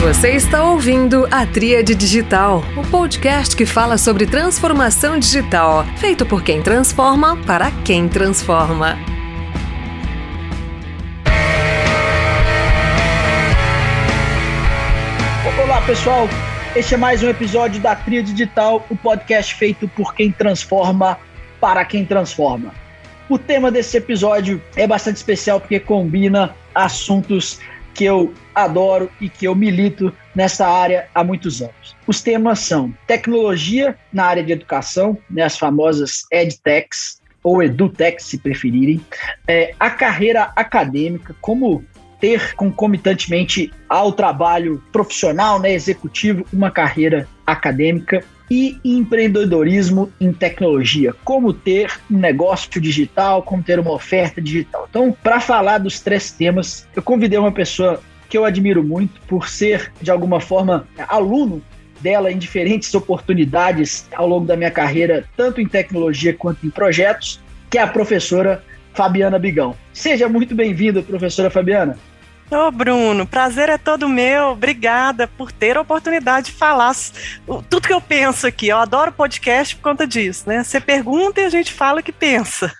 Você está ouvindo a Tríade Digital, o podcast que fala sobre transformação digital, feito por quem transforma para quem transforma. Olá, pessoal. Este é mais um episódio da Tríade Digital, o podcast feito por quem transforma para quem transforma. O tema desse episódio é bastante especial porque combina assuntos que eu adoro e que eu milito nessa área há muitos anos. Os temas são tecnologia na área de educação, né, as famosas EdTechs, ou EduTechs, se preferirem, é, a carreira acadêmica, como ter concomitantemente ao trabalho profissional, né, executivo, uma carreira acadêmica e empreendedorismo em tecnologia, como ter um negócio digital, como ter uma oferta digital. Então, para falar dos três temas, eu convidei uma pessoa que eu admiro muito por ser, de alguma forma, aluno dela em diferentes oportunidades ao longo da minha carreira, tanto em tecnologia quanto em projetos, que é a professora Fabiana Bigão. Seja muito bem-vinda, professora Fabiana. Ô, Bruno, prazer é todo meu. Obrigada por ter a oportunidade de falar tudo que eu penso aqui. Eu adoro podcast por conta disso, né? Você pergunta e a gente fala o que pensa.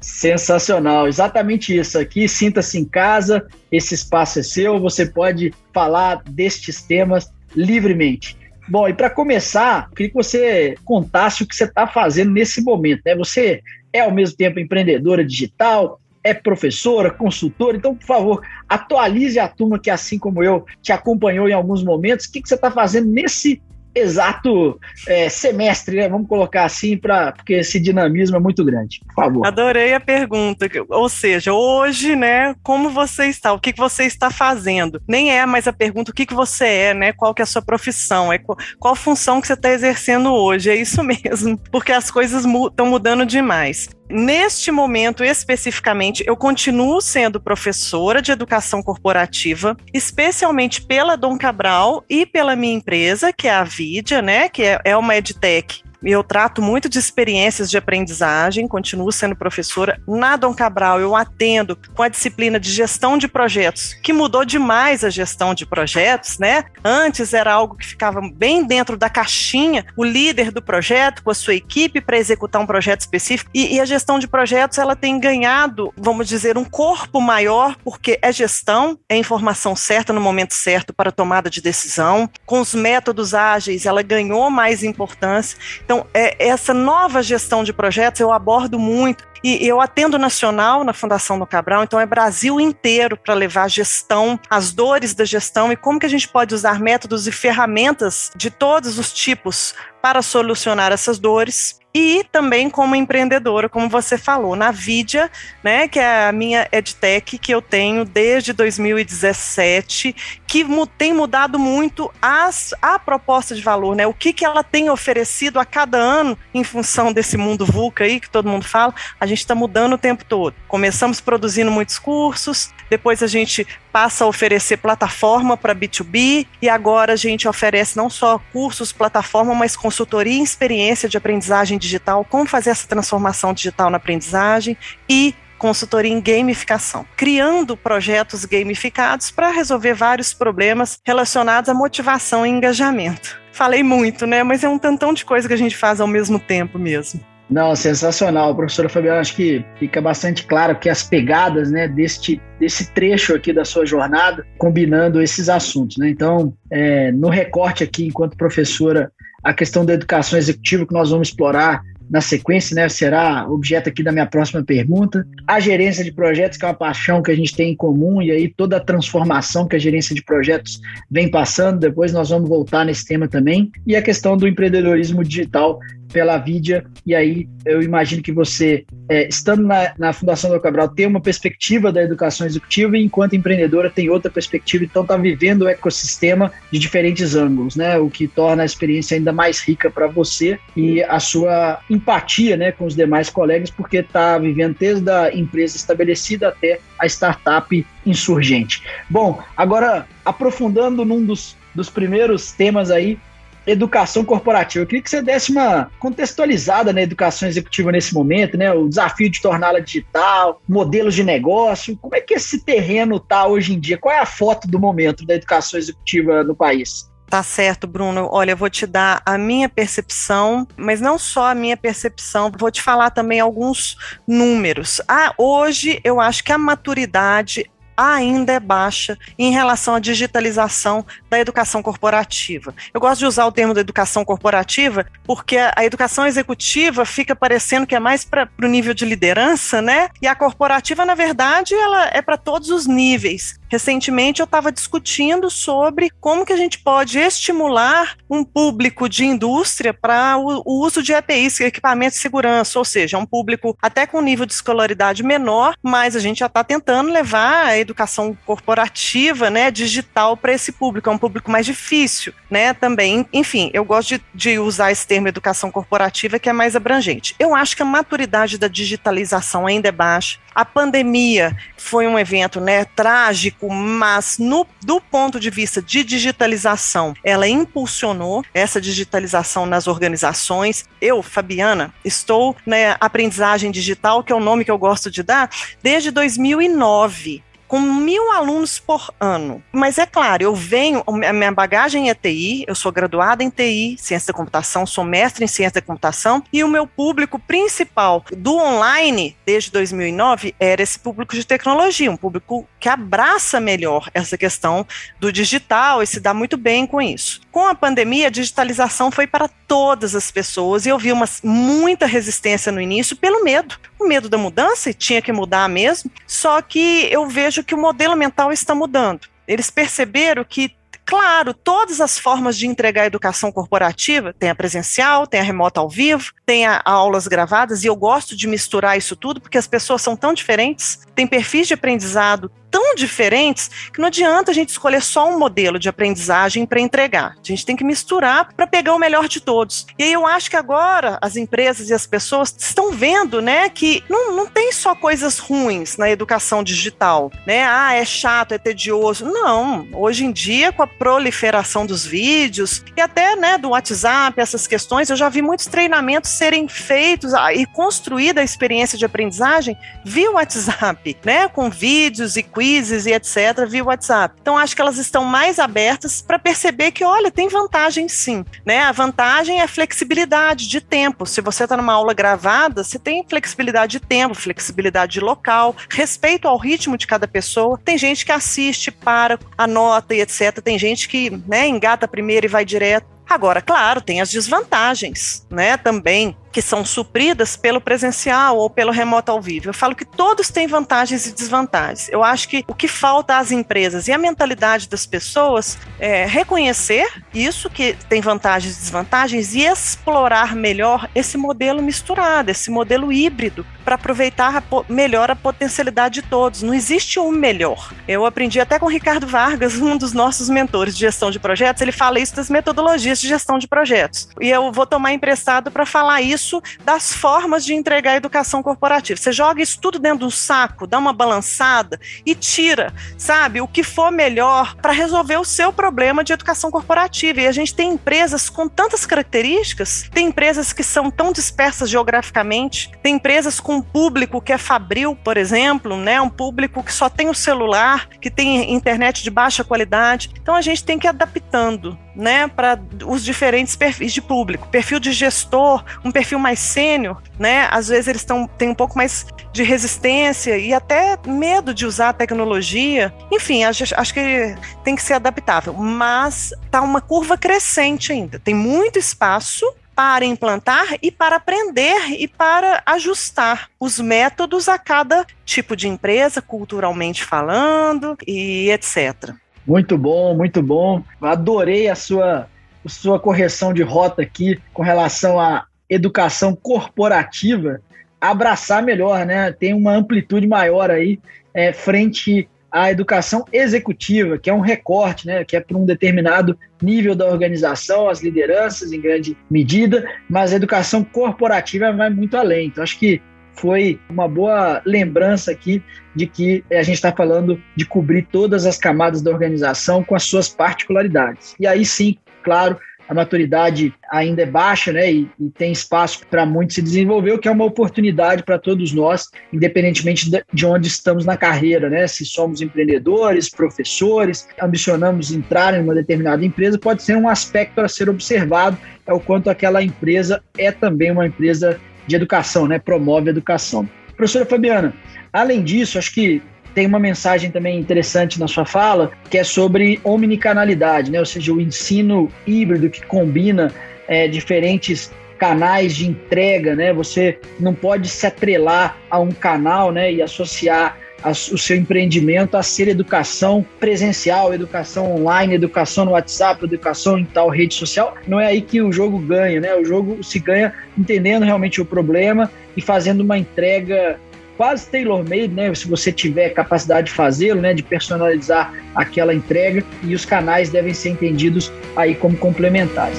Sensacional, exatamente isso. Aqui, sinta-se em casa, esse espaço é seu, você pode falar destes temas livremente. Bom, e para começar, queria que você contasse o que você está fazendo nesse momento. Né? Você é ao mesmo tempo empreendedora digital, é professora, consultora, então, por favor, atualize a turma que, assim como eu, te acompanhou em alguns momentos. O que, que você está fazendo nesse exato é, semestre, né? Vamos colocar assim, pra, porque esse dinamismo é muito grande. Por favor. Adorei a pergunta. Ou seja, hoje, né, como você está? O que, que você está fazendo? Nem é mais a pergunta o que, que você é, né? Qual que é a sua profissão? É qual, qual função que você está exercendo hoje? É isso mesmo, porque as coisas estão mu mudando demais. Neste momento especificamente, eu continuo sendo professora de educação corporativa, especialmente pela Dom Cabral e pela minha empresa, que é a Vidia, né, que é, é uma edtech eu trato muito de experiências de aprendizagem, continuo sendo professora. Na Dom Cabral, eu atendo com a disciplina de gestão de projetos, que mudou demais a gestão de projetos, né? Antes era algo que ficava bem dentro da caixinha, o líder do projeto com a sua equipe para executar um projeto específico. E, e a gestão de projetos, ela tem ganhado, vamos dizer, um corpo maior, porque é gestão, é informação certa no momento certo para tomada de decisão. Com os métodos ágeis, ela ganhou mais importância. Então, então, é, essa nova gestão de projetos eu abordo muito. E eu atendo nacional na Fundação do Cabral, então é Brasil inteiro para levar a gestão, as dores da gestão e como que a gente pode usar métodos e ferramentas de todos os tipos para solucionar essas dores e também como empreendedora, como você falou, na Vidia, né, que é a minha edtech que eu tenho desde 2017, que tem mudado muito as, a proposta de valor, né, o que, que ela tem oferecido a cada ano em função desse mundo VUCA aí, que todo mundo fala, a gente está mudando o tempo todo. Começamos produzindo muitos cursos, depois a gente passa a oferecer plataforma para B2B e agora a gente oferece não só cursos, plataforma, mas consultoria e experiência de aprendizagem digital, como fazer essa transformação digital na aprendizagem e consultoria em gamificação, criando projetos gamificados para resolver vários problemas relacionados à motivação e engajamento. Falei muito, né? Mas é um tantão de coisa que a gente faz ao mesmo tempo mesmo. Não, sensacional, professora Fabiana. Acho que fica bastante claro que as pegadas né, deste, desse trecho aqui da sua jornada, combinando esses assuntos. Né? Então, é, no recorte aqui, enquanto professora, a questão da educação executiva que nós vamos explorar na sequência, né, será objeto aqui da minha próxima pergunta. A gerência de projetos, que é uma paixão que a gente tem em comum, e aí toda a transformação que a gerência de projetos vem passando, depois nós vamos voltar nesse tema também. E a questão do empreendedorismo digital, pela Vidia, e aí eu imagino que você, é, estando na, na Fundação do Cabral, tem uma perspectiva da educação executiva e enquanto empreendedora tem outra perspectiva, então está vivendo o ecossistema de diferentes ângulos, né? O que torna a experiência ainda mais rica para você e a sua empatia né, com os demais colegas, porque está vivendo desde a empresa estabelecida até a startup insurgente. Bom, agora aprofundando num dos, dos primeiros temas aí, educação corporativa. Eu queria que você desse uma contextualizada na educação executiva nesse momento, né? O desafio de torná-la digital, modelos de negócio. Como é que esse terreno está hoje em dia? Qual é a foto do momento da educação executiva no país? Tá certo, Bruno. Olha, eu vou te dar a minha percepção, mas não só a minha percepção, vou te falar também alguns números. Ah, hoje eu acho que a maturidade ainda é baixa em relação à digitalização da educação corporativa. Eu gosto de usar o termo da educação corporativa porque a educação executiva fica parecendo que é mais para o nível de liderança, né? E a corporativa, na verdade, ela é para todos os níveis. Recentemente eu estava discutindo sobre como que a gente pode estimular um público de indústria para o, uso de EPIs, equipamentos de segurança, ou seja, um público até com nível de escolaridade menor, mas a gente já está tentando levar a educação corporativa, né, digital para esse público, é um público mais difícil, né, também. Enfim, eu gosto de, de usar esse termo educação corporativa que é mais abrangente. Eu acho que a maturidade da digitalização ainda é baixa. A pandemia foi um evento, né, trágico mas no, do ponto de vista de digitalização, ela impulsionou essa digitalização nas organizações. Eu, Fabiana, estou na né, aprendizagem digital, que é o nome que eu gosto de dar, desde 2009 com mil alunos por ano. Mas é claro, eu venho, a minha bagagem é TI, eu sou graduada em TI, ciência da computação, sou mestre em ciência da computação, e o meu público principal do online, desde 2009, era esse público de tecnologia, um público que abraça melhor essa questão do digital e se dá muito bem com isso. Com a pandemia, a digitalização foi para todas as pessoas e eu vi uma, muita resistência no início pelo medo. O medo da mudança, e tinha que mudar mesmo, só que eu vejo que o modelo mental está mudando. Eles perceberam que Claro, todas as formas de entregar educação corporativa, tem a presencial, tem a remota ao vivo, tem a, a aulas gravadas, e eu gosto de misturar isso tudo porque as pessoas são tão diferentes, têm perfis de aprendizado tão diferentes que não adianta a gente escolher só um modelo de aprendizagem para entregar. A gente tem que misturar para pegar o melhor de todos. E aí eu acho que agora as empresas e as pessoas estão vendo, né, que não, não tem só coisas ruins na educação digital, né? Ah, é chato, é tedioso. Não, hoje em dia com a proliferação dos vídeos e até, né, do WhatsApp, essas questões, eu já vi muitos treinamentos serem feitos ah, e construída a experiência de aprendizagem via WhatsApp, né, com vídeos e quiz quizzes e etc. via WhatsApp. Então acho que elas estão mais abertas para perceber que, olha, tem vantagem sim, né? A vantagem é flexibilidade de tempo. Se você está numa aula gravada, você tem flexibilidade de tempo, flexibilidade de local, respeito ao ritmo de cada pessoa. Tem gente que assiste, para, anota e etc. Tem gente que, né, engata primeiro e vai direto. Agora, claro, tem as desvantagens, né, também que são supridas pelo presencial ou pelo remoto ao vivo. Eu falo que todos têm vantagens e desvantagens. Eu acho que o que falta às empresas e a mentalidade das pessoas é reconhecer isso, que tem vantagens e desvantagens, e explorar melhor esse modelo misturado, esse modelo híbrido, para aproveitar a melhor a potencialidade de todos. Não existe um melhor. Eu aprendi até com o Ricardo Vargas, um dos nossos mentores de gestão de projetos, ele fala isso das metodologias de gestão de projetos. E eu vou tomar emprestado para falar isso das formas de entregar a educação corporativa. Você joga isso tudo dentro de um saco, dá uma balançada e tira, sabe, o que for melhor para resolver o seu problema de educação corporativa. E a gente tem empresas com tantas características, tem empresas que são tão dispersas geograficamente, tem empresas com um público que é fabril, por exemplo, né, um público que só tem o celular, que tem internet de baixa qualidade. Então a gente tem que ir adaptando, né, para os diferentes perfis de público. Perfil de gestor, um perfil mais sênior, né, às vezes eles tão, têm um pouco mais de resistência e até medo de usar a tecnologia. Enfim, acho, acho que tem que ser adaptável, mas tá uma curva crescente ainda. Tem muito espaço para implantar e para aprender e para ajustar os métodos a cada tipo de empresa, culturalmente falando e etc. Muito bom, muito bom. Adorei a sua, a sua correção de rota aqui com relação à educação corporativa. Abraçar melhor, né? Tem uma amplitude maior aí é, frente à educação executiva, que é um recorte, né? Que é para um determinado nível da organização, as lideranças em grande medida, mas a educação corporativa vai muito além. Então, acho que foi uma boa lembrança aqui de que a gente está falando de cobrir todas as camadas da organização com as suas particularidades. E aí sim, claro, a maturidade ainda é baixa, né? E, e tem espaço para muito se desenvolver, o que é uma oportunidade para todos nós, independentemente de onde estamos na carreira, né? Se somos empreendedores, professores, ambicionamos entrar em uma determinada empresa, pode ser um aspecto a ser observado, é o quanto aquela empresa é também uma empresa de educação, né? Promove a educação. Professora Fabiana, além disso, acho que tem uma mensagem também interessante na sua fala, que é sobre omnicanalidade, né? ou seja, o ensino híbrido que combina é, diferentes canais de entrega, né? Você não pode se atrelar a um canal, né, e associar o seu empreendimento a ser educação presencial, educação online, educação no WhatsApp, educação em tal rede social. Não é aí que o jogo ganha, né? O jogo se ganha entendendo realmente o problema e fazendo uma entrega quase tailor-made, né? Se você tiver capacidade de fazê-lo, né? De personalizar aquela entrega e os canais devem ser entendidos aí como complementares.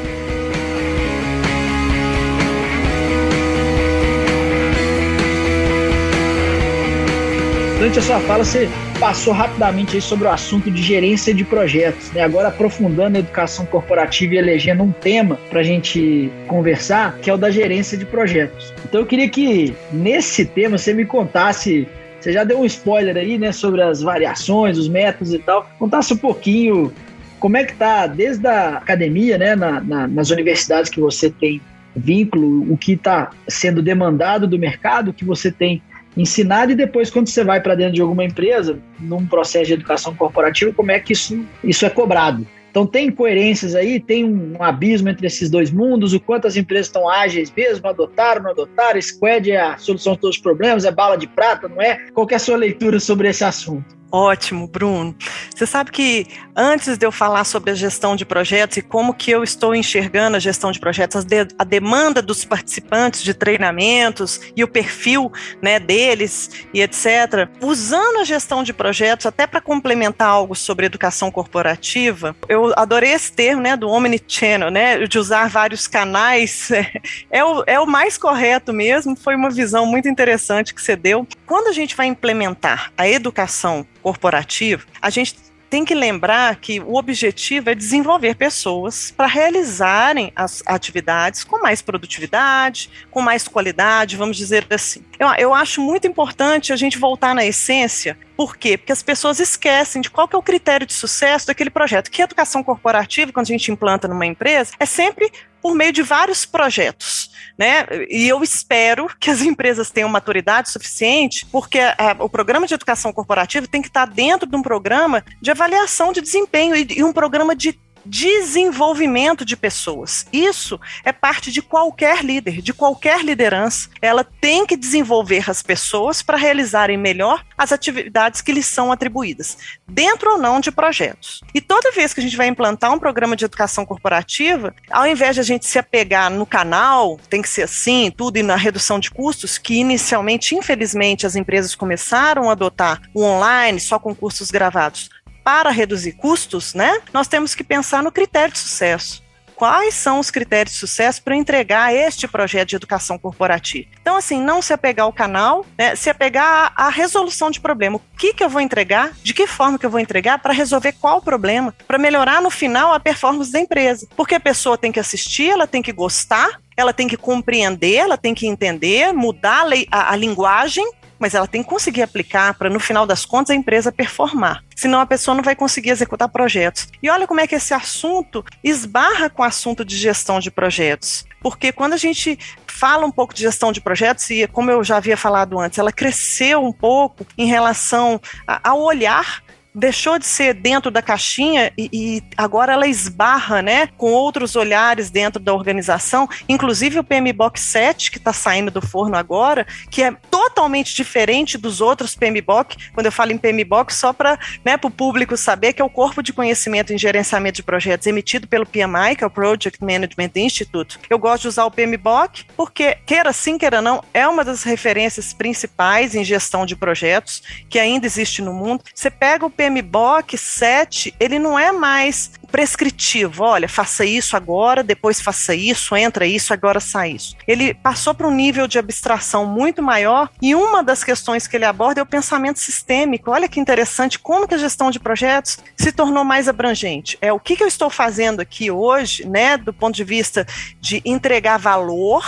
Durante a sua fala, você passou rapidamente sobre o assunto de gerência de projetos, né? agora aprofundando a educação corporativa e elegendo um tema para a gente conversar, que é o da gerência de projetos. Então eu queria que nesse tema você me contasse, você já deu um spoiler aí, né, sobre as variações, os métodos e tal, contasse um pouquinho como é que tá desde a academia, né, na, na, nas universidades que você tem vínculo, o que está sendo demandado do mercado, o que você tem ensinado e depois quando você vai para dentro de alguma empresa, num processo de educação corporativa, como é que isso, isso é cobrado. Então tem incoerências aí, tem um abismo entre esses dois mundos, o quanto as empresas estão ágeis mesmo, adotaram, não adotaram, Squad é a solução de todos os problemas, é bala de prata, não é? Qual é a sua leitura sobre esse assunto? Ótimo, Bruno. Você sabe que antes de eu falar sobre a gestão de projetos e como que eu estou enxergando a gestão de projetos, a, de, a demanda dos participantes de treinamentos e o perfil né, deles e etc., usando a gestão de projetos até para complementar algo sobre educação corporativa, eu adorei esse termo né, do omnichannel, né, de usar vários canais, é o, é o mais correto mesmo, foi uma visão muito interessante que você deu. Quando a gente vai implementar a educação corporativo, a gente tem que lembrar que o objetivo é desenvolver pessoas para realizarem as atividades com mais produtividade, com mais qualidade, vamos dizer assim. Eu, eu acho muito importante a gente voltar na essência. Por quê? Porque as pessoas esquecem de qual que é o critério de sucesso daquele projeto. Que educação corporativa, quando a gente implanta numa empresa, é sempre por meio de vários projetos né? E eu espero que as empresas tenham maturidade suficiente, porque a, o programa de educação corporativa tem que estar dentro de um programa de avaliação de desempenho e, e um programa de desenvolvimento de pessoas. Isso é parte de qualquer líder, de qualquer liderança. Ela tem que desenvolver as pessoas para realizarem melhor as atividades que lhes são atribuídas, dentro ou não de projetos. E toda vez que a gente vai implantar um programa de educação corporativa, ao invés de a gente se apegar no canal, tem que ser assim, tudo e na redução de custos, que inicialmente, infelizmente, as empresas começaram a adotar o online só com cursos gravados para reduzir custos, né, nós temos que pensar no critério de sucesso. Quais são os critérios de sucesso para entregar este projeto de educação corporativa? Então, assim, não se apegar ao canal, né, se apegar à, resolução de problema. O que, que eu vou entregar, de que forma que eu vou entregar para resolver qual problema, para melhorar no final a performance da empresa. Porque a pessoa tem que assistir, ela tem que gostar, ela tem que compreender, ela tem que entender, mudar a, a, a linguagem mas ela tem que conseguir aplicar para, no final das contas, a empresa performar. Senão a pessoa não vai conseguir executar projetos. E olha como é que esse assunto esbarra com o assunto de gestão de projetos. Porque quando a gente fala um pouco de gestão de projetos, e como eu já havia falado antes, ela cresceu um pouco em relação ao olhar deixou de ser dentro da caixinha e, e, agora ela esbarra, né, com outros olhares dentro da organização, inclusive o PMBOK 7 que está saindo do forno agora, que é totalmente diferente dos outros PMBOK. Quando eu falo em PMBOK, só para né, o público saber que é o corpo de conhecimento em gerenciamento de projetos emitido pelo PMI, que é o Project Management Institute. Eu gosto de usar o PMBOK porque queira sim, queira não, é uma das referências principais em gestão de projetos que ainda existe no mundo. Você pega o PMBOK 7, ele não é mais prescritivo. Olha, faça isso agora, depois faça isso, entra isso, agora sai isso. Ele passou para um nível de abstração muito maior e uma das questões que ele aborda é o pensamento sistêmico. Olha que interessante como que a gestão de projetos se tornou mais abrangente. É o que, que eu estou fazendo aqui hoje, né, do ponto de vista de entregar valor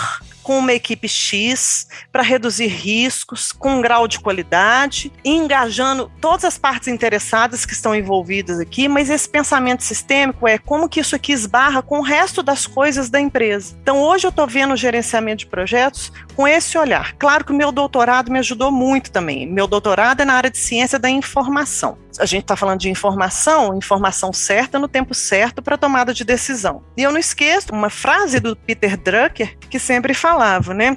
com uma equipe X para reduzir riscos, com um grau de qualidade, engajando todas as partes interessadas que estão envolvidas aqui, mas esse pensamento sistêmico é como que isso aqui esbarra com o resto das coisas da empresa. Então hoje eu estou vendo o gerenciamento de projetos com esse olhar. Claro que o meu doutorado me ajudou muito também. Meu doutorado é na área de ciência da informação. A gente está falando de informação, informação certa no tempo certo para tomada de decisão. E eu não esqueço uma frase do Peter Drucker que sempre fala falava, né?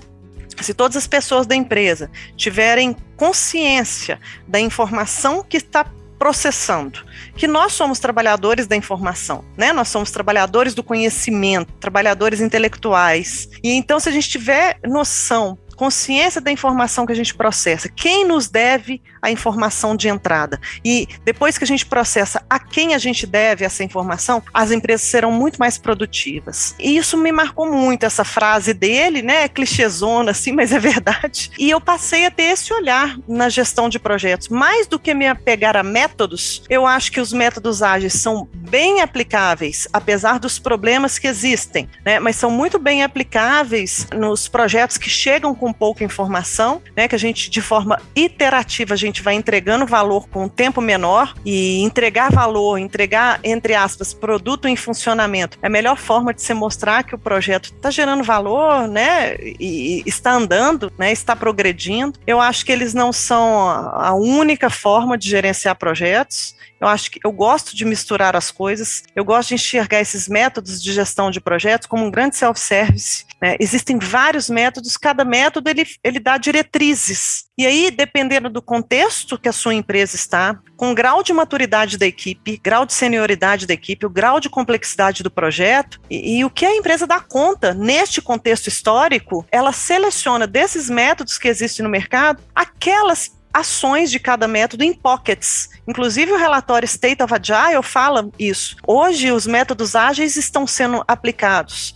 Se todas as pessoas da empresa tiverem consciência da informação que está processando, que nós somos trabalhadores da informação, né? Nós somos trabalhadores do conhecimento, trabalhadores intelectuais. E então, se a gente tiver noção consciência da informação que a gente processa, quem nos deve a informação de entrada. E depois que a gente processa a quem a gente deve essa informação, as empresas serão muito mais produtivas. E isso me marcou muito, essa frase dele, né? É clichêzona, assim, mas é verdade. E eu passei a ter esse olhar na gestão de projetos. Mais do que me apegar a métodos, eu acho que os métodos ágeis são bem aplicáveis, apesar dos problemas que existem, né? Mas são muito bem aplicáveis nos projetos que chegam com com pouca informação, né, que a gente de forma iterativa a gente vai entregando valor com um tempo menor e entregar valor, entregar entre aspas produto em funcionamento é a melhor forma de se mostrar que o projeto está gerando valor, né, e está andando, né, está progredindo. Eu acho que eles não são a única forma de gerenciar projetos. Eu acho que eu gosto de misturar as coisas, eu gosto de enxergar esses métodos de gestão de projetos como um grande self-service. Né? Existem vários métodos, cada método ele, ele dá diretrizes. E aí, dependendo do contexto que a sua empresa está, com o grau de maturidade da equipe, grau de senioridade da equipe, o grau de complexidade do projeto e, e o que a empresa dá conta neste contexto histórico, ela seleciona desses métodos que existem no mercado aquelas ações de cada método em pockets. Inclusive o relatório State of Agile fala isso. Hoje os métodos ágeis estão sendo aplicados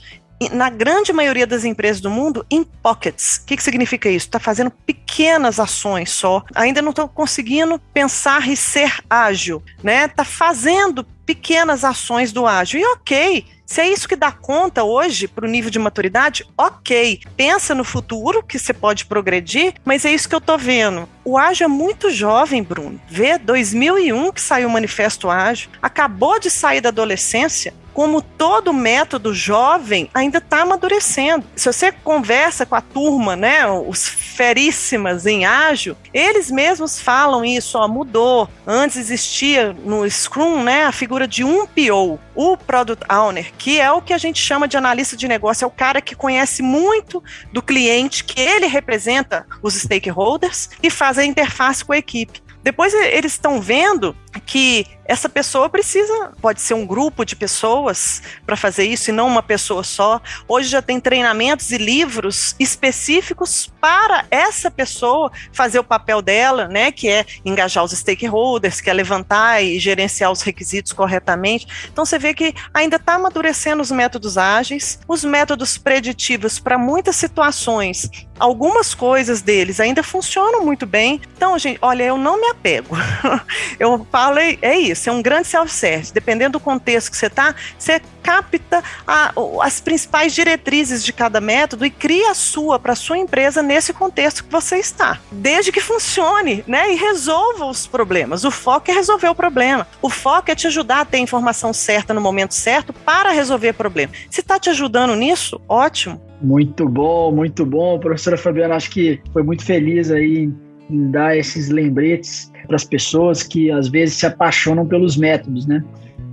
na grande maioria das empresas do mundo, em pockets. O que, que significa isso? Está fazendo pequenas ações só. Ainda não estão conseguindo pensar e ser ágil, né? Está fazendo pequenas ações do ágil. E ok, se é isso que dá conta hoje para o nível de maturidade, ok. Pensa no futuro que você pode progredir, mas é isso que eu estou vendo. O Ágil é muito jovem, Bruno. Vê 2001 que saiu o Manifesto Ágil, acabou de sair da adolescência como todo método jovem ainda está amadurecendo. Se você conversa com a turma, né, os feríssimas em ágil, eles mesmos falam isso, ó, mudou. Antes existia no Scrum, né, a figura de um PO, o Product Owner, que é o que a gente chama de analista de negócio, é o cara que conhece muito do cliente, que ele representa os stakeholders e faz a interface com a equipe. Depois eles estão vendo que essa pessoa precisa, pode ser um grupo de pessoas para fazer isso e não uma pessoa só. Hoje já tem treinamentos e livros específicos para essa pessoa fazer o papel dela, né, que é engajar os stakeholders, que é levantar e gerenciar os requisitos corretamente. Então você vê que ainda está amadurecendo os métodos ágeis, os métodos preditivos para muitas situações. Algumas coisas deles ainda funcionam muito bem. Então, gente, olha, eu não me apego. eu falo, é, é isso, é um grande self-service. Dependendo do contexto que você está, você capta a, as principais diretrizes de cada método e cria a sua para a sua empresa nesse contexto que você está. Desde que funcione, né? E resolva os problemas. O foco é resolver o problema. O foco é te ajudar a ter a informação certa no momento certo para resolver o problema. Se está te ajudando nisso, ótimo. Muito bom, muito bom. Professora Fabiana, acho que foi muito feliz aí dar esses lembretes para as pessoas que às vezes se apaixonam pelos métodos, né?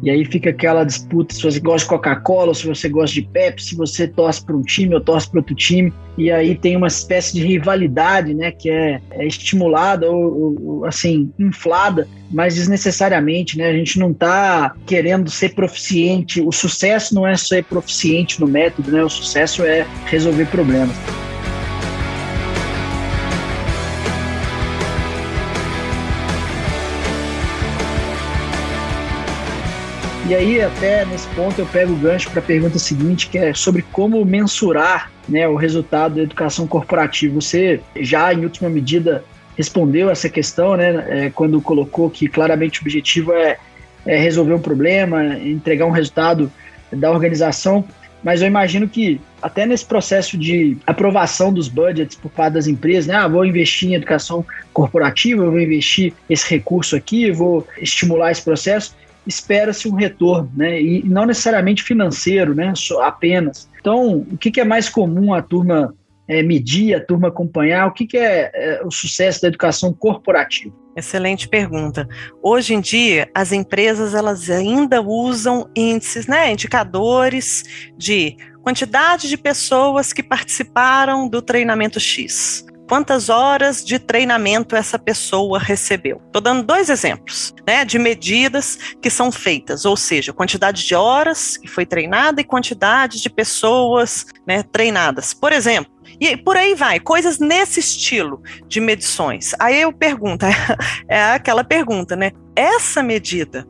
E aí fica aquela disputa se você gosta de Coca-Cola, se você gosta de Pepsi, se você torce para um time ou torce para outro time. E aí tem uma espécie de rivalidade, né, que é, é estimulada ou, ou, assim, inflada, mas desnecessariamente, né? A gente não está querendo ser proficiente. O sucesso não é ser proficiente no método, né? O sucesso é resolver problemas. E aí, até nesse ponto, eu pego o gancho para a pergunta seguinte, que é sobre como mensurar né, o resultado da educação corporativa. Você já, em última medida, respondeu essa questão, né, é, quando colocou que claramente o objetivo é, é resolver um problema, entregar um resultado da organização mas eu imagino que até nesse processo de aprovação dos budgets por parte das empresas, né? Ah, vou investir em educação corporativa, vou investir esse recurso aqui, vou estimular esse processo, espera-se um retorno, né? E não necessariamente financeiro, né? Só apenas. Então, o que, que é mais comum a turma é, medir, a turma acompanhar? O que, que é, é o sucesso da educação corporativa? Excelente pergunta. Hoje em dia, as empresas elas ainda usam índices, né, indicadores de quantidade de pessoas que participaram do treinamento X. Quantas horas de treinamento essa pessoa recebeu? Estou dando dois exemplos né, de medidas que são feitas, ou seja, quantidade de horas que foi treinada e quantidade de pessoas né, treinadas. Por exemplo, e por aí vai, coisas nesse estilo de medições. Aí eu pergunto, é aquela pergunta, né? Essa medida,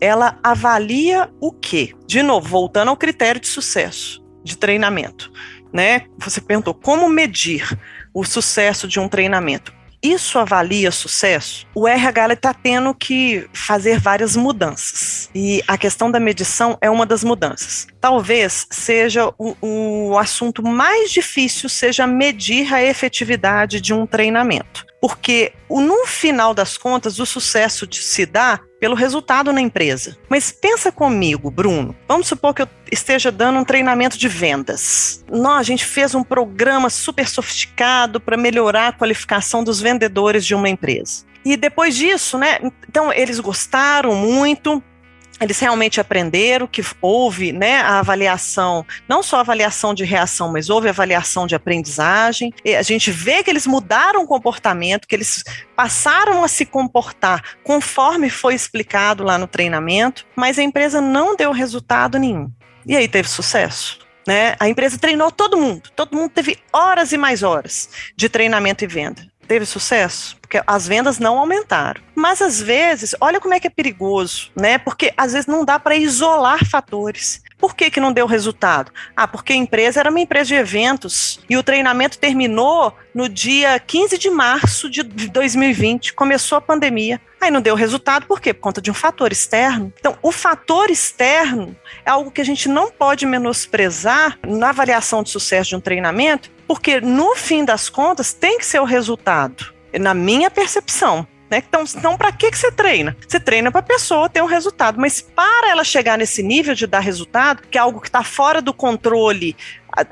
ela avalia o quê? De novo, voltando ao critério de sucesso, de treinamento, né? Você perguntou como medir o sucesso de um treinamento isso avalia sucesso? O RH está tendo que fazer várias mudanças. E a questão da medição é uma das mudanças. Talvez seja o, o assunto mais difícil, seja medir a efetividade de um treinamento. Porque, no final das contas, o sucesso se dá pelo resultado na empresa. Mas pensa comigo, Bruno. Vamos supor que eu esteja dando um treinamento de vendas. Nós, a gente fez um programa super sofisticado para melhorar a qualificação dos vendedores de uma empresa. E depois disso, né? Então, eles gostaram muito, eles realmente aprenderam que houve né, a avaliação, não só a avaliação de reação, mas houve avaliação de aprendizagem. E a gente vê que eles mudaram o comportamento, que eles passaram a se comportar conforme foi explicado lá no treinamento, mas a empresa não deu resultado nenhum. E aí teve sucesso. Né? A empresa treinou todo mundo, todo mundo teve horas e mais horas de treinamento e venda teve sucesso? Porque as vendas não aumentaram. Mas às vezes, olha como é que é perigoso, né? Porque às vezes não dá para isolar fatores. Por que, que não deu resultado? Ah, porque a empresa era uma empresa de eventos e o treinamento terminou no dia 15 de março de 2020, começou a pandemia. Aí não deu resultado, por quê? Por conta de um fator externo. Então, o fator externo é algo que a gente não pode menosprezar na avaliação de sucesso de um treinamento, porque no fim das contas tem que ser o resultado, na minha percepção. Né? Então, então para que, que você treina? Você treina para a pessoa ter um resultado, mas para ela chegar nesse nível de dar resultado, que é algo que está fora do controle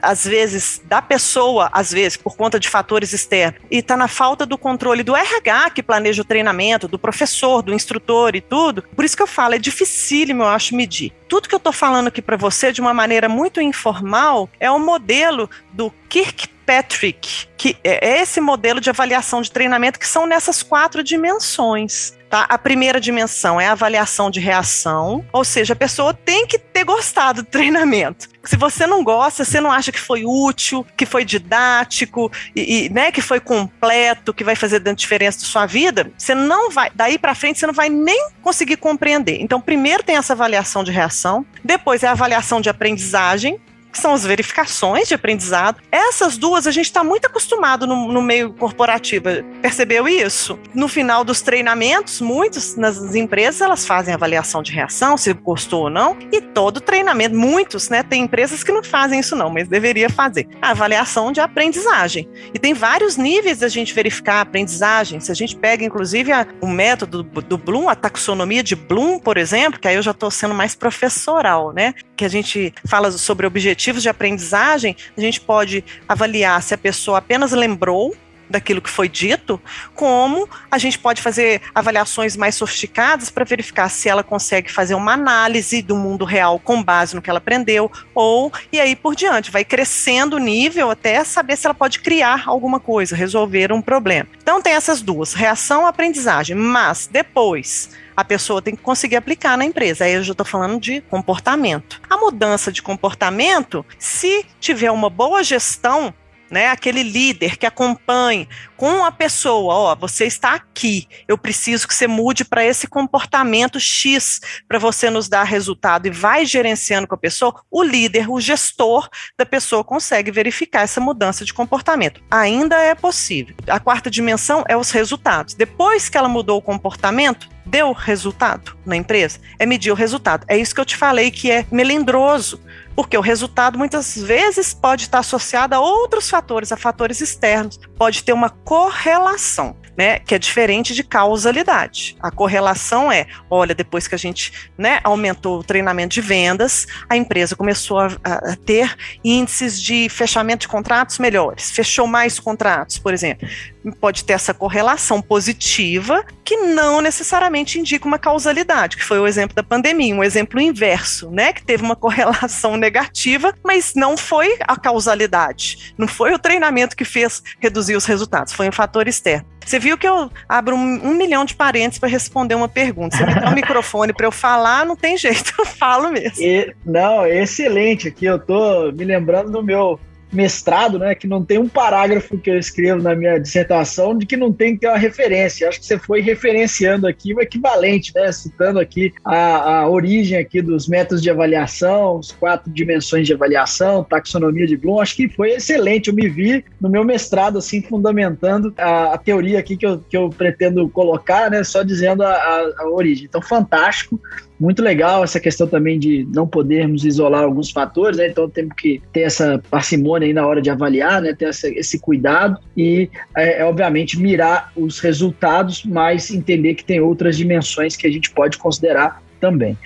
às vezes, da pessoa, às vezes, por conta de fatores externos, e está na falta do controle do RH que planeja o treinamento, do professor, do instrutor e tudo. Por isso que eu falo, é dificílimo, eu acho, medir. Tudo que eu estou falando aqui para você, de uma maneira muito informal, é o modelo do Kirkpatrick, que é esse modelo de avaliação de treinamento que são nessas quatro dimensões. Tá? A primeira dimensão é a avaliação de reação, ou seja, a pessoa tem que ter gostado do treinamento. Se você não gosta, você não acha que foi útil, que foi didático e, e né, que foi completo, que vai fazer diferença na sua vida, você não vai, daí para frente você não vai nem conseguir compreender. Então, primeiro tem essa avaliação de reação, depois é a avaliação de aprendizagem, que são as verificações de aprendizado. Essas duas a gente está muito acostumado no, no, meio corporativo. Percebeu isso? No final dos treinamentos, muitos nas empresas elas fazem avaliação de reação, se gostou ou não, e todo treinamento, muitos, né? Tem empresas que não fazem isso não, mas deveria fazer. A avaliação de aprendizagem. E tem vários níveis da gente verificar a aprendizagem. Se a gente pega, inclusive, a, o método do, do Bloom, a taxonomia de Bloom, por exemplo, que aí eu já estou sendo mais professoral, né? Que a gente fala sobre objetivos objetivos de aprendizagem, a gente pode avaliar se a pessoa apenas lembrou daquilo que foi dito, como a gente pode fazer avaliações mais sofisticadas para verificar se ela consegue fazer uma análise do mundo real com base no que ela aprendeu, ou e aí por diante, vai crescendo o nível até saber se ela pode criar alguma coisa, resolver um problema. Então tem essas duas, reação e aprendizagem, mas depois a pessoa tem que conseguir aplicar na empresa. Aí eu já estou falando de comportamento. A mudança de comportamento, se tiver uma boa gestão, né, aquele líder que acompanhe com a pessoa, ó, você está aqui, eu preciso que você mude para esse comportamento X para você nos dar resultado e vai gerenciando com a pessoa, o líder, o gestor da pessoa consegue verificar essa mudança de comportamento. Ainda é possível. A quarta dimensão é os resultados. Depois que ela mudou o comportamento, deu resultado na empresa? É medir o resultado. É isso que eu te falei que é melindroso, porque o resultado muitas vezes pode estar associado a outros fatores, a fatores externos, pode ter uma correlação né, que é diferente de causalidade. A correlação é, olha, depois que a gente né, aumentou o treinamento de vendas, a empresa começou a, a, ter índices de fechamento de contratos melhores, fechou mais contratos, por exemplo. Pode ter essa correlação positiva que não necessariamente indica uma causalidade, que foi o exemplo da pandemia, um exemplo inverso, né, que teve uma correlação negativa, mas não foi a causalidade, não foi o treinamento que fez reduzir os resultados, foi um fator externo. Você viu que eu abro um, um milhão de parênteses para responder uma pergunta. Você me dá o microfone para eu falar, não tem jeito, eu falo mesmo. E, não, excelente aqui. Eu tô me lembrando do meu mestrado, né, que não tem um parágrafo que eu escrevo na minha dissertação de que não tem que ter uma referência. Acho que você foi referenciando aqui o equivalente, né, citando aqui a, a origem aqui dos métodos de avaliação, os quatro dimensões de avaliação, taxonomia de Bloom. Acho que foi excelente. Eu me vi no meu mestrado assim fundamentando a, a teoria aqui que eu, que eu pretendo colocar, né, só dizendo a, a, a origem. Então, fantástico muito legal essa questão também de não podermos isolar alguns fatores, né? Então temos que ter essa parcimônia aí na hora de avaliar, né? Ter essa, esse cuidado e, é, é, obviamente, mirar os resultados, mas entender que tem outras dimensões que a gente pode considerar também.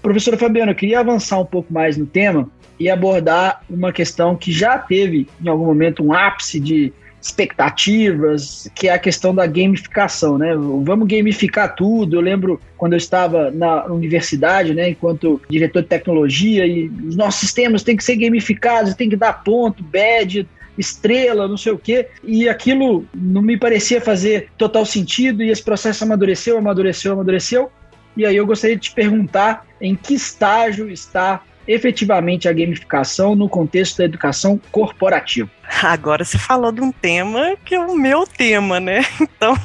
Professora Fabiana, eu queria avançar um pouco mais no tema e abordar uma questão que já teve, em algum momento, um ápice de expectativas, que é a questão da gamificação, né? Vamos gamificar tudo. Eu lembro quando eu estava na universidade, né, enquanto diretor de tecnologia, e os nossos sistemas têm que ser gamificados, tem que dar ponto, badge, estrela, não sei o quê, e aquilo não me parecia fazer total sentido, e esse processo amadureceu, amadureceu, amadureceu. E aí eu gostaria de te perguntar em que estágio está efetivamente a gamificação no contexto da educação corporativa. Agora você falou de um tema que é o meu tema, né? Então,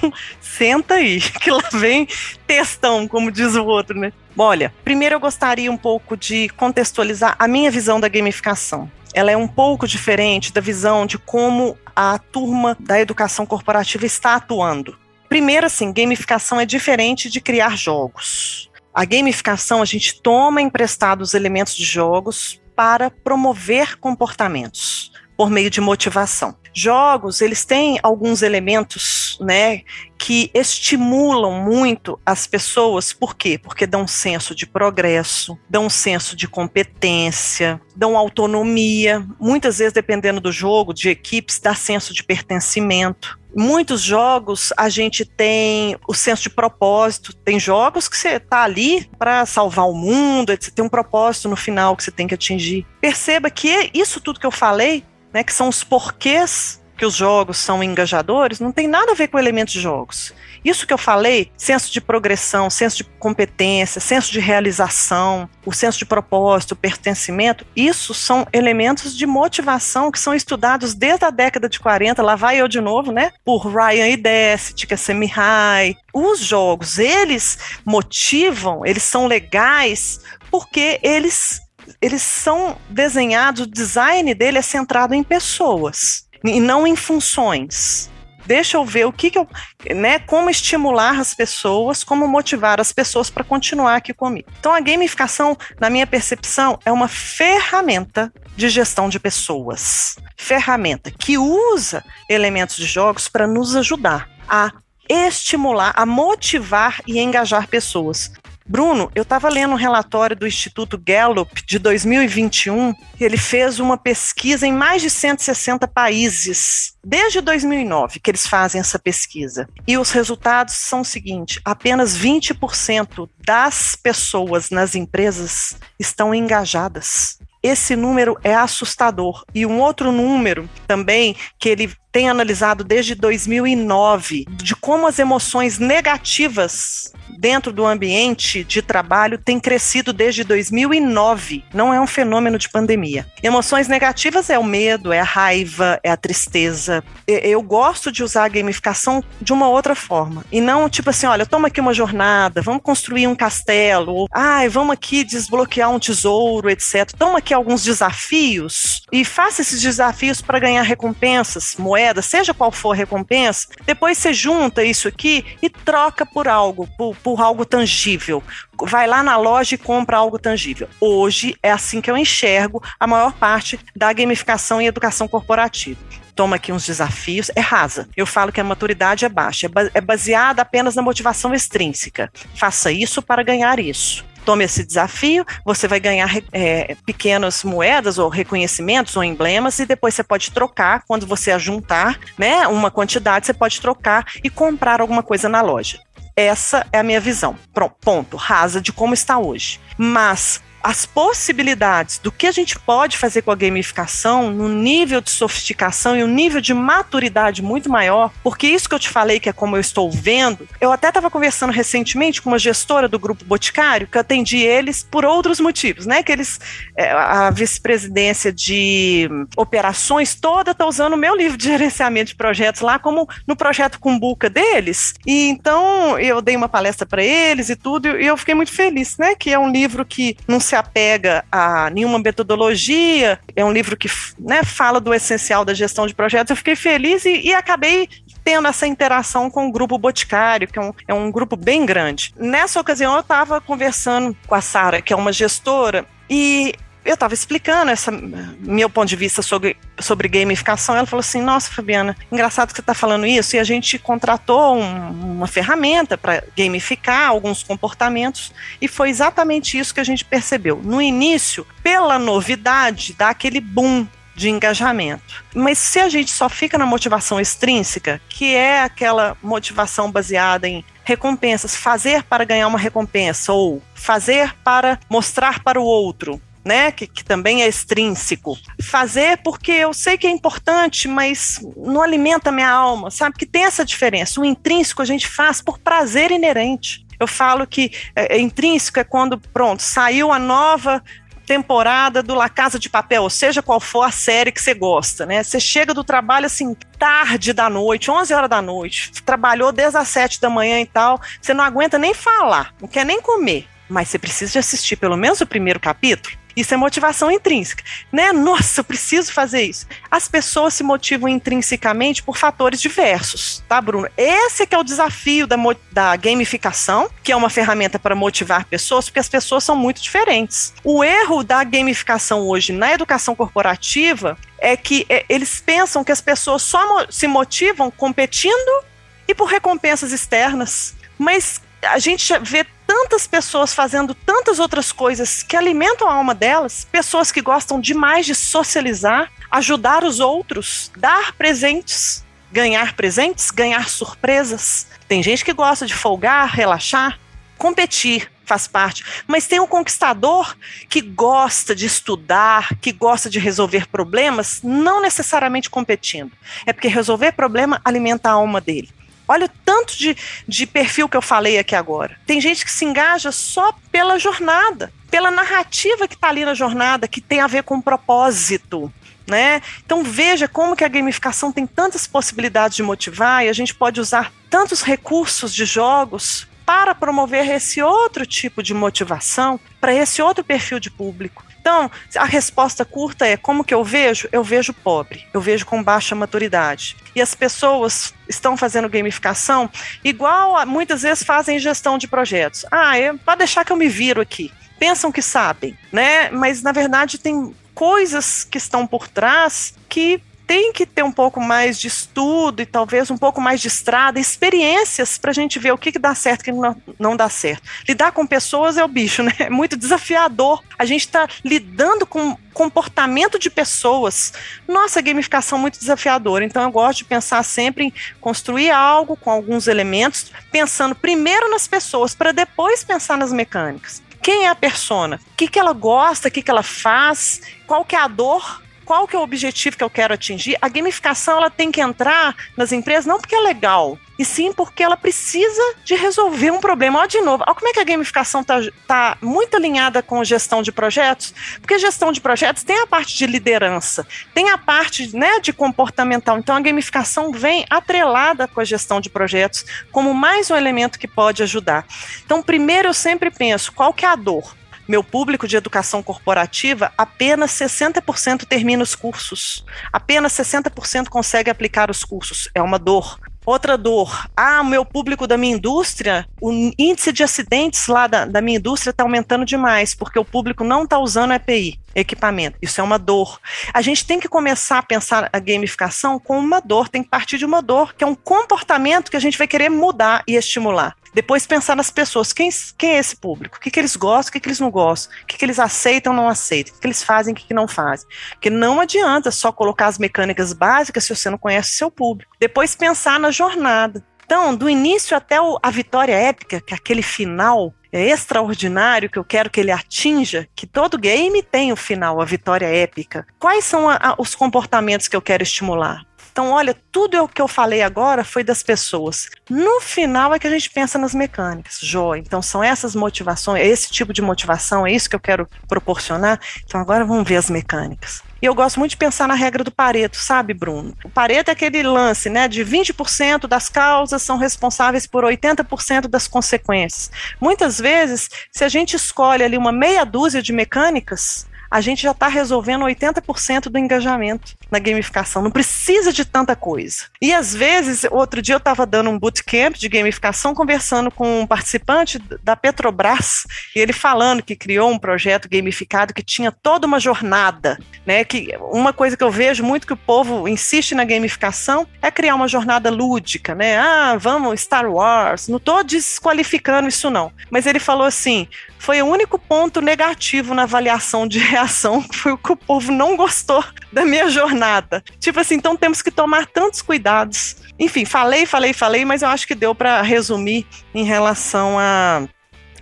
senta aí, que lá vem textão, como diz o outro, né? Olha, primeiro eu gostaria um pouco de contextualizar a minha visão da gamificação. Ela é um pouco diferente da visão de como a turma da educação corporativa está atuando. Primeiro, assim, gamificação é diferente de criar jogos. A gamificação, a gente toma emprestados elementos de jogos para promover comportamentos por meio de motivação. Jogos, eles têm alguns elementos, né, que estimulam muito as pessoas, por quê? Porque dão um senso de progresso, dão um senso de competência, dão autonomia, muitas vezes dependendo do jogo, de equipes, dá senso de pertencimento muitos jogos a gente tem o senso de propósito. Tem jogos que você está ali para salvar o mundo, você tem um propósito no final que você tem que atingir. Perceba que isso tudo que eu falei, né, que são os porquês que os jogos são engajadores, não tem nada a ver com elementos de jogos. Isso que eu falei, senso de progressão, senso de competência, senso de realização, o senso de propósito, pertencimento, isso são elementos de motivação que são estudados desde a década de 40, lá vai eu de novo, né? Por Ryan e Dessett, que é Semi-High. Os jogos, eles motivam, eles são legais porque eles eles são desenhados, o design dele é centrado em pessoas e não em funções deixa eu ver o que, que eu, né, como estimular as pessoas, como motivar as pessoas para continuar aqui comigo. Então a gamificação, na minha percepção, é uma ferramenta de gestão de pessoas. Ferramenta que usa elementos de jogos para nos ajudar a estimular, a motivar e engajar pessoas. Bruno, eu estava lendo um relatório do Instituto Gallup de 2021. Ele fez uma pesquisa em mais de 160 países, desde 2009 que eles fazem essa pesquisa. E os resultados são o seguinte: apenas 20% das pessoas nas empresas estão engajadas esse número é assustador. E um outro número também que ele tem analisado desde 2009 de como as emoções negativas dentro do ambiente de trabalho tem crescido desde 2009. Não é um fenômeno de pandemia. Emoções negativas é o medo, é a raiva, é a tristeza. Eu gosto de usar a gamificação de uma outra forma. E não tipo assim, olha, toma aqui uma jornada, vamos construir um castelo, ou, ai, vamos aqui desbloquear um tesouro, etc. Toma aqui alguns desafios e faça esses desafios para ganhar recompensas, moedas, seja qual for a recompensa. Depois você junta isso aqui e troca por algo, por, por algo tangível. Vai lá na loja e compra algo tangível. Hoje é assim que eu enxergo a maior parte da gamificação e educação corporativa toma aqui uns desafios, é rasa. Eu falo que a maturidade é baixa, é baseada apenas na motivação extrínseca. Faça isso para ganhar isso tome esse desafio, você vai ganhar é, pequenas moedas ou reconhecimentos ou emblemas e depois você pode trocar quando você ajuntar, né, uma quantidade, você pode trocar e comprar alguma coisa na loja. Essa é a minha visão. Pronto, ponto, rasa de como está hoje. Mas as possibilidades do que a gente pode fazer com a gamificação no nível de sofisticação e um nível de maturidade muito maior, porque isso que eu te falei que é como eu estou vendo, eu até estava conversando recentemente com uma gestora do grupo Boticário, que atendi eles por outros motivos, né? Que eles, é, a vice-presidência de operações toda está usando o meu livro de gerenciamento de projetos lá como no projeto Cumbuca deles, e então eu dei uma palestra para eles e tudo, e eu fiquei muito feliz, né? Que é um livro que não se apega a nenhuma metodologia, é um livro que né, fala do essencial da gestão de projetos. Eu fiquei feliz e, e acabei tendo essa interação com o grupo Boticário, que é um, é um grupo bem grande. Nessa ocasião, eu estava conversando com a Sara, que é uma gestora, e eu estava explicando esse meu ponto de vista sobre, sobre gamificação. Ela falou assim: Nossa, Fabiana, engraçado que você está falando isso. E a gente contratou um, uma ferramenta para gamificar alguns comportamentos. E foi exatamente isso que a gente percebeu. No início, pela novidade, dá aquele boom de engajamento. Mas se a gente só fica na motivação extrínseca, que é aquela motivação baseada em recompensas, fazer para ganhar uma recompensa ou fazer para mostrar para o outro, né, que, que, também é extrínseco. Fazer porque eu sei que é importante, mas não alimenta minha alma, sabe? Que tem essa diferença. O intrínseco a gente faz por prazer inerente. Eu falo que é, é intrínseco é quando, pronto, saiu a nova temporada do La Casa de Papel, ou seja qual for a série que você gosta, né? Você chega do trabalho assim, tarde da noite, 11 horas da noite, trabalhou desde as 7 da manhã e tal, você não aguenta nem falar, não quer nem comer, mas você precisa de assistir pelo menos o primeiro capítulo isso é motivação intrínseca, né? Nossa, eu preciso fazer isso. As pessoas se motivam intrinsecamente por fatores diversos, tá, Bruno? Esse é que é o desafio da, da gamificação, que é uma ferramenta para motivar pessoas, porque as pessoas são muito diferentes. O erro da gamificação hoje na educação corporativa é que é, eles pensam que as pessoas só mo se motivam competindo e por recompensas externas. Mas a gente vê tantas pessoas fazendo tantas outras coisas que alimentam a alma delas, pessoas que gostam demais de socializar, ajudar os outros, dar presentes, ganhar presentes, ganhar surpresas. Tem gente que gosta de folgar, relaxar, competir, faz parte. Mas tem um conquistador que gosta de estudar, que gosta de resolver problemas, não necessariamente competindo. É porque resolver problema alimenta a alma dele. Olha o tanto de, de perfil que eu falei aqui agora. Tem gente que se engaja só pela jornada, pela narrativa que está ali na jornada, que tem a ver com propósito. Né? Então veja como que a gamificação tem tantas possibilidades de motivar e a gente pode usar tantos recursos de jogos para promover esse outro tipo de motivação para esse outro perfil de público. Então, a resposta curta é: como que eu vejo? Eu vejo pobre, eu vejo com baixa maturidade. E as pessoas estão fazendo gamificação igual a, muitas vezes fazem gestão de projetos. Ah, é, pode deixar que eu me viro aqui. Pensam que sabem, né? Mas na verdade tem coisas que estão por trás que tem que ter um pouco mais de estudo e talvez um pouco mais de estrada, experiências para a gente ver o que, que dá certo e o que não, dá certo. Lidar com pessoas é o bicho, né? É muito desafiador. A gente está lidando com comportamento de pessoas. Nossa, gamificação é muito desafiadora. Então eu gosto de pensar sempre em construir algo com alguns elementos, pensando primeiro nas pessoas para depois pensar nas mecânicas. Quem é a persona? O que, que ela gosta? O que, que ela faz? Qual que é a dor? Qual que é o objetivo que eu quero atingir. A gamificação ela tem que entrar nas empresas não porque é legal, e sim porque ela precisa de resolver um problema. Olha de novo, olha como é que a gamificação está tá muito alinhada com gestão de projetos, porque gestão de projetos tem a parte de liderança, tem a parte né, de comportamental. Então a gamificação vem atrelada com a gestão de projetos como mais um elemento que pode ajudar. Então, primeiro eu sempre penso, qual que é a dor? Meu público de educação corporativa, apenas 60% termina os cursos. Apenas 60% consegue aplicar os cursos. É uma dor. Outra dor. Ah, o meu público da minha indústria, o índice de acidentes lá da, da minha indústria está aumentando demais, porque o público não está usando EPI, equipamento. Isso é uma dor. A gente tem que começar a pensar a gamificação com uma dor, tem que partir de uma dor, que é um comportamento que a gente vai querer mudar e estimular. Depois pensar nas pessoas, quem, quem é esse público? O que, que eles gostam, o que, que eles não gostam? O que, que eles aceitam não aceitam? O que, que eles fazem, o que, que não fazem? Porque não adianta só colocar as mecânicas básicas se você não conhece o seu público. Depois pensar na jornada. Então, do início até o, a vitória épica, que é aquele final é extraordinário que eu quero que ele atinja, que todo game tem o final, a vitória épica. Quais são a, a, os comportamentos que eu quero estimular? Então, olha, tudo o que eu falei agora foi das pessoas. No final é que a gente pensa nas mecânicas. Jó, então são essas motivações, é esse tipo de motivação, é isso que eu quero proporcionar. Então agora vamos ver as mecânicas. E eu gosto muito de pensar na regra do Pareto, sabe, Bruno? O Pareto é aquele lance, né, de 20% das causas são responsáveis por 80% das consequências. Muitas vezes, se a gente escolhe ali uma meia dúzia de mecânicas, a gente já está resolvendo 80% do engajamento na gamificação. Não precisa de tanta coisa. E às vezes, outro dia eu estava dando um bootcamp de gamificação, conversando com um participante da Petrobras, e ele falando que criou um projeto gamificado que tinha toda uma jornada, né? Que uma coisa que eu vejo muito que o povo insiste na gamificação é criar uma jornada lúdica, né? Ah, vamos Star Wars. Não estou desqualificando isso não, mas ele falou assim: foi o único ponto negativo na avaliação de reação, foi o que o povo não gostou da minha jornada. Tipo assim, então temos que tomar tantos cuidados. Enfim, falei, falei, falei, mas eu acho que deu para resumir em relação a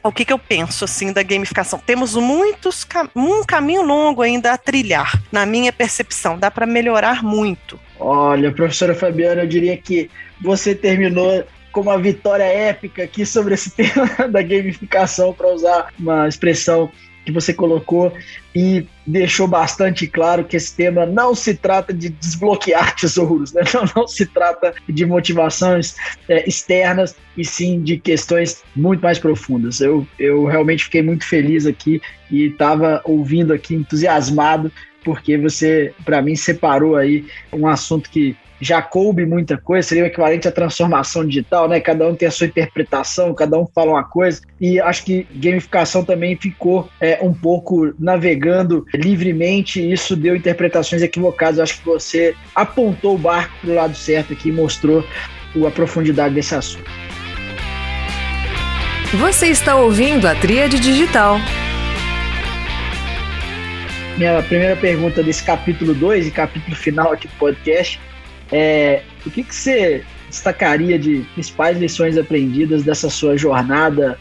o que, que eu penso assim da gamificação. Temos muitos um caminho longo ainda a trilhar, na minha percepção. Dá para melhorar muito. Olha, professora Fabiana, eu diria que você terminou com uma vitória épica aqui sobre esse tema da gamificação, para usar uma expressão que você colocou e deixou bastante claro que esse tema não se trata de desbloquear tesouros, né? não, não se trata de motivações é, externas e sim de questões muito mais profundas. Eu, eu realmente fiquei muito feliz aqui e estava ouvindo aqui entusiasmado porque você, para mim, separou aí um assunto que já coube muita coisa, seria o equivalente à transformação digital, né? Cada um tem a sua interpretação, cada um fala uma coisa, e acho que gamificação também ficou é, um pouco navegando livremente, e isso deu interpretações equivocadas. acho que você apontou o barco para o lado certo aqui e mostrou a profundidade desse assunto. Você está ouvindo a Tríade Digital. Minha primeira pergunta desse capítulo 2 e capítulo final aqui do podcast é, o que, que você destacaria de principais lições aprendidas dessa sua jornada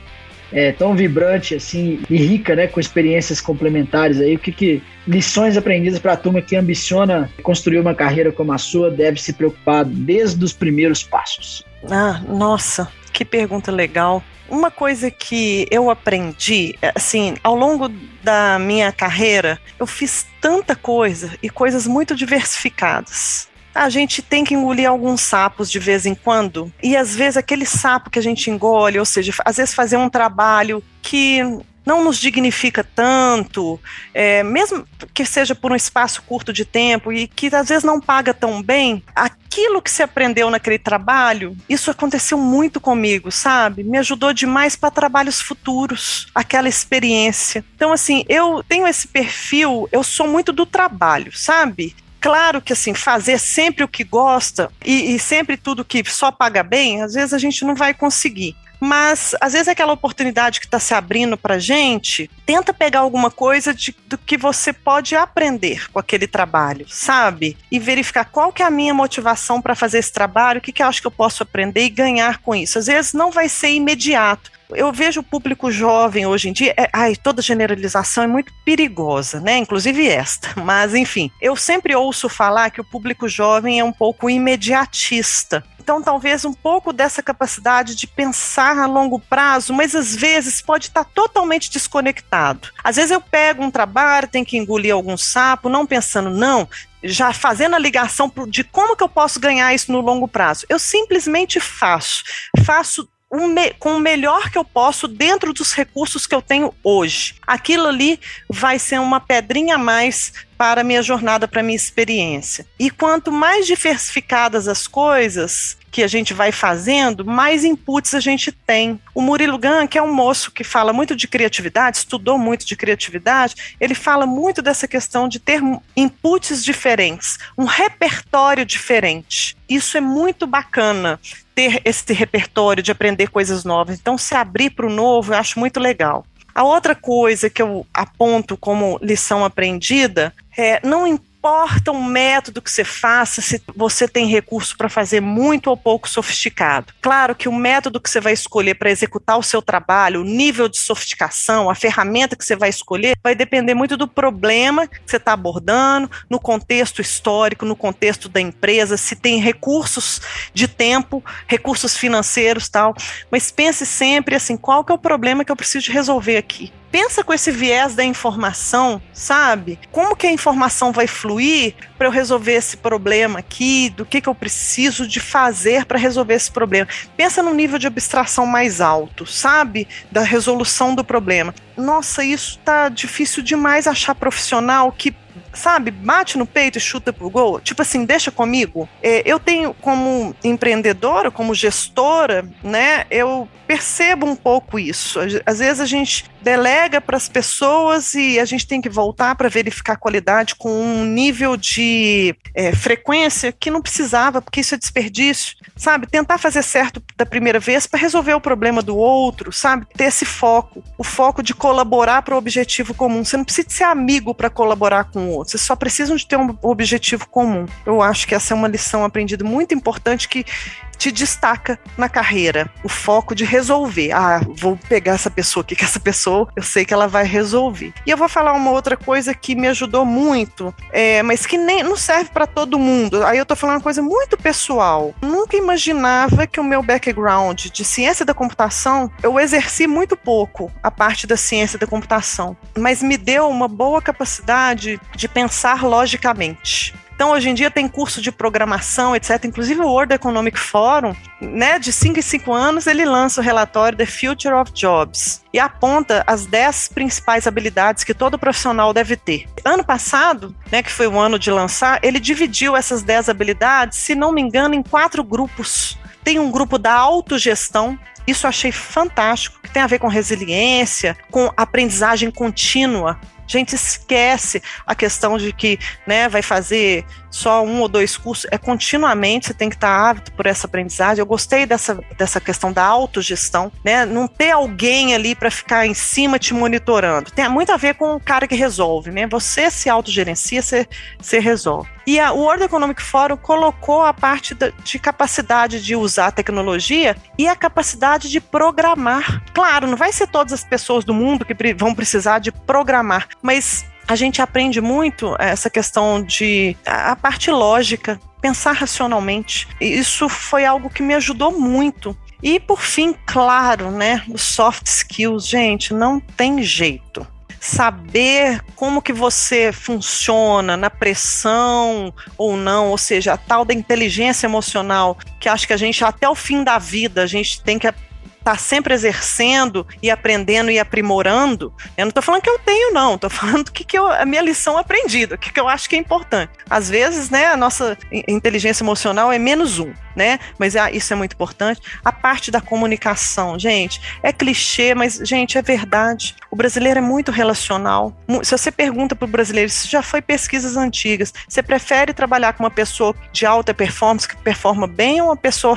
é, tão vibrante assim e rica, né, com experiências complementares aí? O que, que lições aprendidas para a turma que ambiciona construir uma carreira como a sua deve se preocupar desde os primeiros passos? Ah, nossa, que pergunta legal. Uma coisa que eu aprendi, assim, ao longo da minha carreira, eu fiz tanta coisa e coisas muito diversificadas a gente tem que engolir alguns sapos de vez em quando. E às vezes aquele sapo que a gente engole, ou seja, às vezes fazer um trabalho que não nos dignifica tanto, é, mesmo que seja por um espaço curto de tempo e que às vezes não paga tão bem, aquilo que se aprendeu naquele trabalho, isso aconteceu muito comigo, sabe? Me ajudou demais para trabalhos futuros, aquela experiência. Então, assim, eu tenho esse perfil, eu sou muito do trabalho, sabe? Claro que assim, fazer sempre o que gosta e, e, sempre tudo que só paga bem, às vezes a gente não vai conseguir. Mas às vezes aquela oportunidade que está se abrindo para gente, tenta pegar alguma coisa de, do que você pode aprender com aquele trabalho, sabe? E verificar qual que é a minha motivação para fazer esse trabalho, o que, que eu acho que eu posso aprender e ganhar com isso. Às vezes não vai ser imediato, eu vejo o público jovem hoje em dia, é, ai, toda generalização é muito perigosa, né? Inclusive esta. Mas, enfim, eu sempre ouço falar que o público jovem é um pouco imediatista. Então, talvez um pouco dessa capacidade de pensar a longo prazo, mas às vezes pode estar totalmente desconectado. Às vezes eu pego um trabalho, tenho que engolir algum sapo, não pensando, não, já fazendo a ligação de como que eu posso ganhar isso no longo prazo. Eu simplesmente faço. Faço me, com o melhor que eu posso dentro dos recursos que eu tenho hoje. Aquilo ali vai ser uma pedrinha a mais para a minha jornada, para a minha experiência. E quanto mais diversificadas as coisas que a gente vai fazendo, mais inputs a gente tem. O Murilo Gun, que é um moço que fala muito de criatividade, estudou muito de criatividade, ele fala muito dessa questão de ter inputs diferentes, um repertório diferente. Isso é muito bacana ter esse repertório de aprender coisas novas. Então, se abrir para o novo, eu acho muito legal. A outra coisa que eu aponto como lição aprendida é não importa o método que você faça, se você tem recurso para fazer muito ou pouco sofisticado. Claro que o método que você vai escolher para executar o seu trabalho, o nível de sofisticação, a ferramenta que você vai escolher, vai depender muito do problema que você está abordando, no contexto histórico, no contexto da empresa, se tem recursos de tempo, recursos financeiros tal. Mas pense sempre assim, qual que é o problema que eu preciso resolver aqui? Pensa com esse viés da informação, sabe? Como que a informação vai fluir para eu resolver esse problema aqui? Do que, que eu preciso de fazer para resolver esse problema? Pensa num nível de abstração mais alto, sabe? Da resolução do problema. Nossa, isso tá difícil demais achar profissional que sabe, bate no peito e chuta pro gol. Tipo assim, deixa comigo. É, eu tenho, como empreendedora, como gestora, né, eu percebo um pouco isso. Às vezes a gente delega para as pessoas e a gente tem que voltar para verificar a qualidade com um nível de é, frequência que não precisava, porque isso é desperdício, sabe? Tentar fazer certo da primeira vez para resolver o problema do outro, sabe? Ter esse foco, o foco de colaborar para o objetivo comum. Você não precisa ser amigo para colaborar com o outro, vocês só precisam de ter um objetivo comum. Eu acho que essa é uma lição aprendida muito importante que te destaca na carreira. O foco de resolver. Ah, vou pegar essa pessoa aqui, que essa pessoa eu sei que ela vai resolver. E eu vou falar uma outra coisa que me ajudou muito, é, mas que nem não serve para todo mundo. Aí eu tô falando uma coisa muito pessoal. Nunca imaginava que o meu background de ciência da computação, eu exerci muito pouco a parte da ciência da computação, mas me deu uma boa capacidade de pensar logicamente. Então, hoje em dia tem curso de programação, etc. Inclusive o World Economic Forum, né, de 5 em 5 anos, ele lança o relatório The Future of Jobs e aponta as 10 principais habilidades que todo profissional deve ter. Ano passado, né, que foi o ano de lançar, ele dividiu essas 10 habilidades, se não me engano, em quatro grupos. Tem um grupo da autogestão, isso eu achei fantástico, que tem a ver com resiliência, com aprendizagem contínua. A gente esquece a questão de que né, vai fazer só um ou dois cursos, é continuamente, você tem que estar ávido por essa aprendizagem. Eu gostei dessa, dessa questão da autogestão, né? Não ter alguém ali para ficar em cima te monitorando. Tem muito a ver com o cara que resolve, né? Você se autogerencia, você, você resolve. E a, o World Economic Forum colocou a parte de capacidade de usar a tecnologia e a capacidade de programar. Claro, não vai ser todas as pessoas do mundo que vão precisar de programar, mas a gente aprende muito essa questão de a parte lógica, pensar racionalmente. Isso foi algo que me ajudou muito. E por fim, claro, né, os soft skills, gente, não tem jeito saber como que você funciona na pressão ou não, ou seja, a tal da inteligência emocional, que acho que a gente até o fim da vida a gente tem que está sempre exercendo e aprendendo e aprimorando, eu não estou falando que eu tenho, não, estou falando que, que eu, a minha lição aprendida, o que, que eu acho que é importante. Às vezes, né, a nossa inteligência emocional é menos um, né? Mas ah, isso é muito importante. A parte da comunicação, gente, é clichê, mas, gente, é verdade. O brasileiro é muito relacional. Se você pergunta para o brasileiro, isso já foi pesquisas antigas, você prefere trabalhar com uma pessoa de alta performance, que performa bem, ou uma pessoa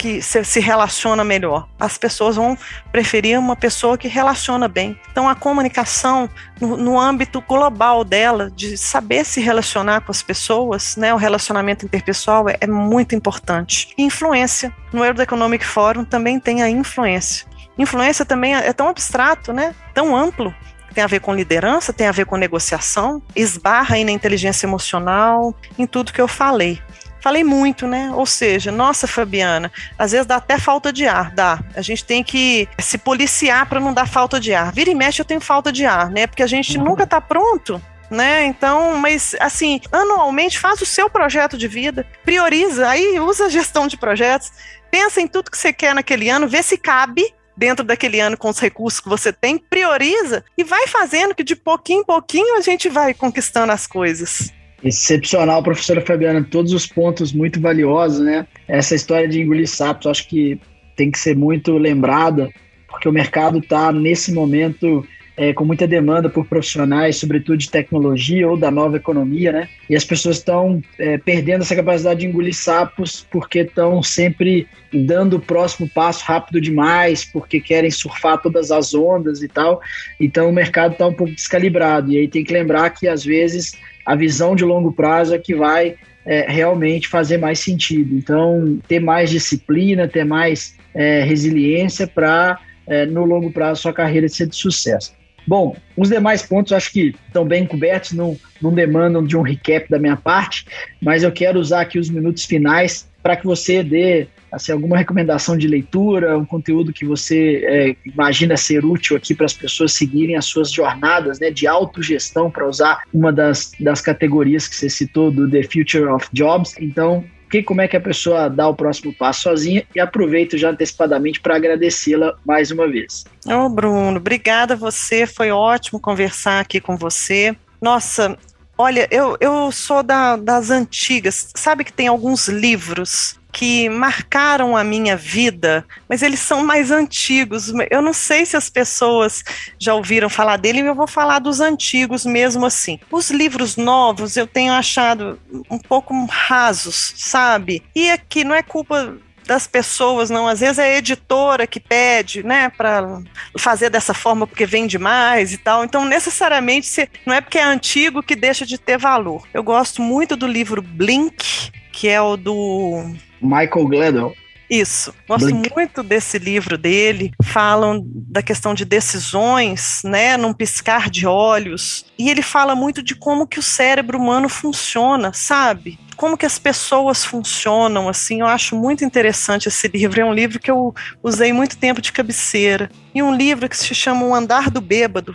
que se, relaciona melhor. As pessoas vão preferir uma pessoa que relaciona bem. Então, a comunicação no, no, âmbito global dela, de saber se relacionar com as pessoas, né, o relacionamento interpessoal é, é muito importante. Influência. No World Economic Forum também tem a influência. Influência também é, é tão abstrato, né, tão amplo tem a ver com liderança, tem a ver com negociação, esbarra aí na inteligência emocional, em tudo que eu falei. Falei muito, né? Ou seja, nossa, Fabiana, às vezes dá até falta de ar, dá. A gente tem que se policiar para não dar falta de ar. Vira e mexe, eu tenho falta de ar, né? Porque a gente uhum. nunca tá pronto né? Então, mas assim, anualmente faz o seu projeto de vida, prioriza, aí usa a gestão de projetos, pensa em tudo que você quer naquele ano, vê se cabe dentro daquele ano com os recursos que você tem, prioriza e vai fazendo que de pouquinho em pouquinho a gente vai conquistando as coisas. Excepcional, professora Fabiana, todos os pontos muito valiosos, né? Essa história de engolir sapos, acho que tem que ser muito lembrada, porque o mercado está nesse momento é, com muita demanda por profissionais, sobretudo de tecnologia ou da nova economia, né? E as pessoas estão é, perdendo essa capacidade de engolir sapos porque estão sempre dando o próximo passo rápido demais, porque querem surfar todas as ondas e tal. Então o mercado está um pouco descalibrado. E aí tem que lembrar que às vezes a visão de longo prazo é que vai é, realmente fazer mais sentido. Então, ter mais disciplina, ter mais é, resiliência para, é, no longo prazo, sua carreira ser de sucesso. Bom, os demais pontos acho que estão bem cobertos, não, não demandam de um recap da minha parte, mas eu quero usar aqui os minutos finais para que você dê assim, alguma recomendação de leitura, um conteúdo que você é, imagina ser útil aqui para as pessoas seguirem as suas jornadas né, de autogestão, para usar uma das, das categorias que você citou do The Future of Jobs. Então, que, como é que a pessoa dá o próximo passo sozinha e aproveito já antecipadamente para agradecê-la mais uma vez. Ô, oh, Bruno, obrigada a você, foi ótimo conversar aqui com você. Nossa, olha, eu, eu sou da, das antigas, sabe que tem alguns livros que marcaram a minha vida, mas eles são mais antigos. Eu não sei se as pessoas já ouviram falar dele, eu vou falar dos antigos mesmo assim. Os livros novos eu tenho achado um pouco rasos, sabe? E aqui não é culpa das pessoas, não. Às vezes é a editora que pede, né, para fazer dessa forma porque vende mais e tal. Então, necessariamente, não é porque é antigo que deixa de ter valor. Eu gosto muito do livro Blink, que é o do Michael Gladwell. Isso. Gosto Blink. muito desse livro dele. Falam da questão de decisões, né, num piscar de olhos. E ele fala muito de como que o cérebro humano funciona, sabe? Como que as pessoas funcionam, assim. Eu acho muito interessante esse livro. É um livro que eu usei muito tempo de cabeceira. E um livro que se chama O Andar do Bêbado.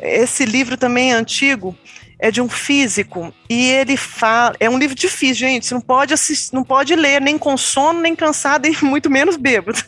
Esse livro também é antigo é de um físico e ele fala, é um livro difícil, gente, você não pode assistir, não pode ler nem com sono, nem cansado e muito menos bêbado.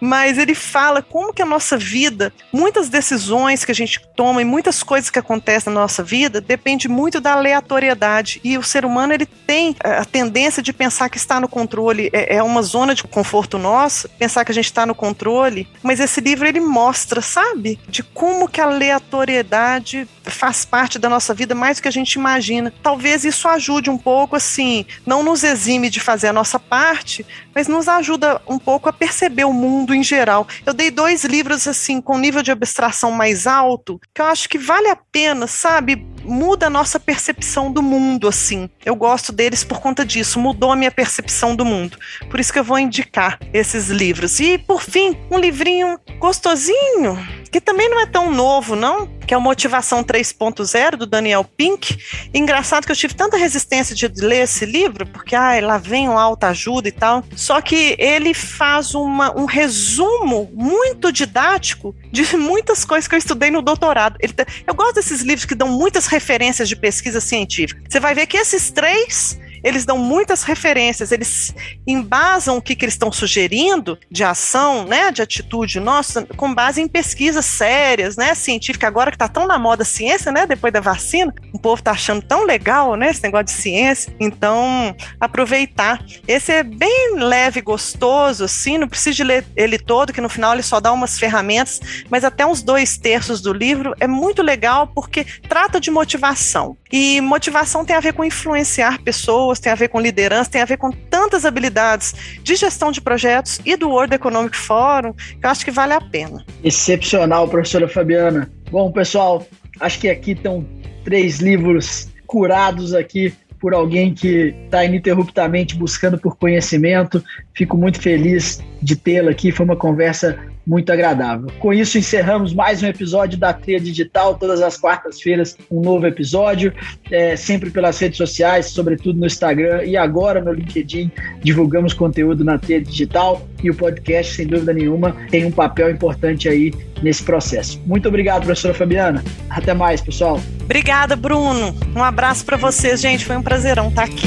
Mas ele fala como que a nossa vida, muitas decisões que a gente toma e muitas coisas que acontecem na nossa vida depende muito da aleatoriedade e o ser humano ele tem a tendência de pensar que está no controle, é, é uma zona de conforto nossa, pensar que a gente está no controle, mas esse livro ele mostra, sabe, de como que a aleatoriedade faz parte da nossa vida mais do que a gente imagina. Talvez isso ajude um pouco, assim, não nos exime de fazer a nossa parte, mas nos ajuda um pouco a perceber o mundo em geral. Eu dei dois livros, assim, com nível de abstração mais alto, que eu acho que vale a pena, sabe? Muda a nossa percepção do mundo, assim. Eu gosto deles por conta disso, mudou a minha percepção do mundo. Por isso que eu vou indicar esses livros. E, por fim, um livrinho gostosinho, que também não é tão novo, não, que é o Motivação 3.0 do Daniel Pink. Engraçado que eu tive tanta resistência de ler esse livro, porque ai, lá vem o alta ajuda e tal. Só que ele faz uma, um resumo muito didático de muitas coisas que eu estudei no doutorado. Ele, eu gosto desses livros que dão muitas referências de pesquisa científica. Você vai ver que esses três eles dão muitas referências, eles embasam o que, que eles estão sugerindo de ação, né, de atitude nossa, com base em pesquisas sérias, né, científicas, agora que está tão na moda a ciência, né, depois da vacina, o povo está achando tão legal, né, esse negócio de ciência, então aproveitar. Esse é bem leve, gostoso, assim, não precisa de ler ele todo, que no final ele só dá umas ferramentas, mas até uns dois terços do livro é muito legal porque trata de motivação. E motivação tem a ver com influenciar pessoas, pessoas, tem a ver com liderança, tem a ver com tantas habilidades de gestão de projetos e do World Economic Forum, que eu acho que vale a pena. Excepcional, professora Fabiana. Bom, pessoal, acho que aqui estão três livros curados aqui por alguém que está ininterruptamente buscando por conhecimento. Fico muito feliz de tê-la aqui. Foi uma conversa muito agradável. Com isso, encerramos mais um episódio da Tria Digital, todas as quartas-feiras, um novo episódio, é, sempre pelas redes sociais, sobretudo no Instagram e agora no LinkedIn, divulgamos conteúdo na Tria Digital e o podcast, sem dúvida nenhuma, tem um papel importante aí nesse processo. Muito obrigado, professora Fabiana. Até mais, pessoal. Obrigada, Bruno. Um abraço para vocês, gente. Foi um prazerão estar aqui.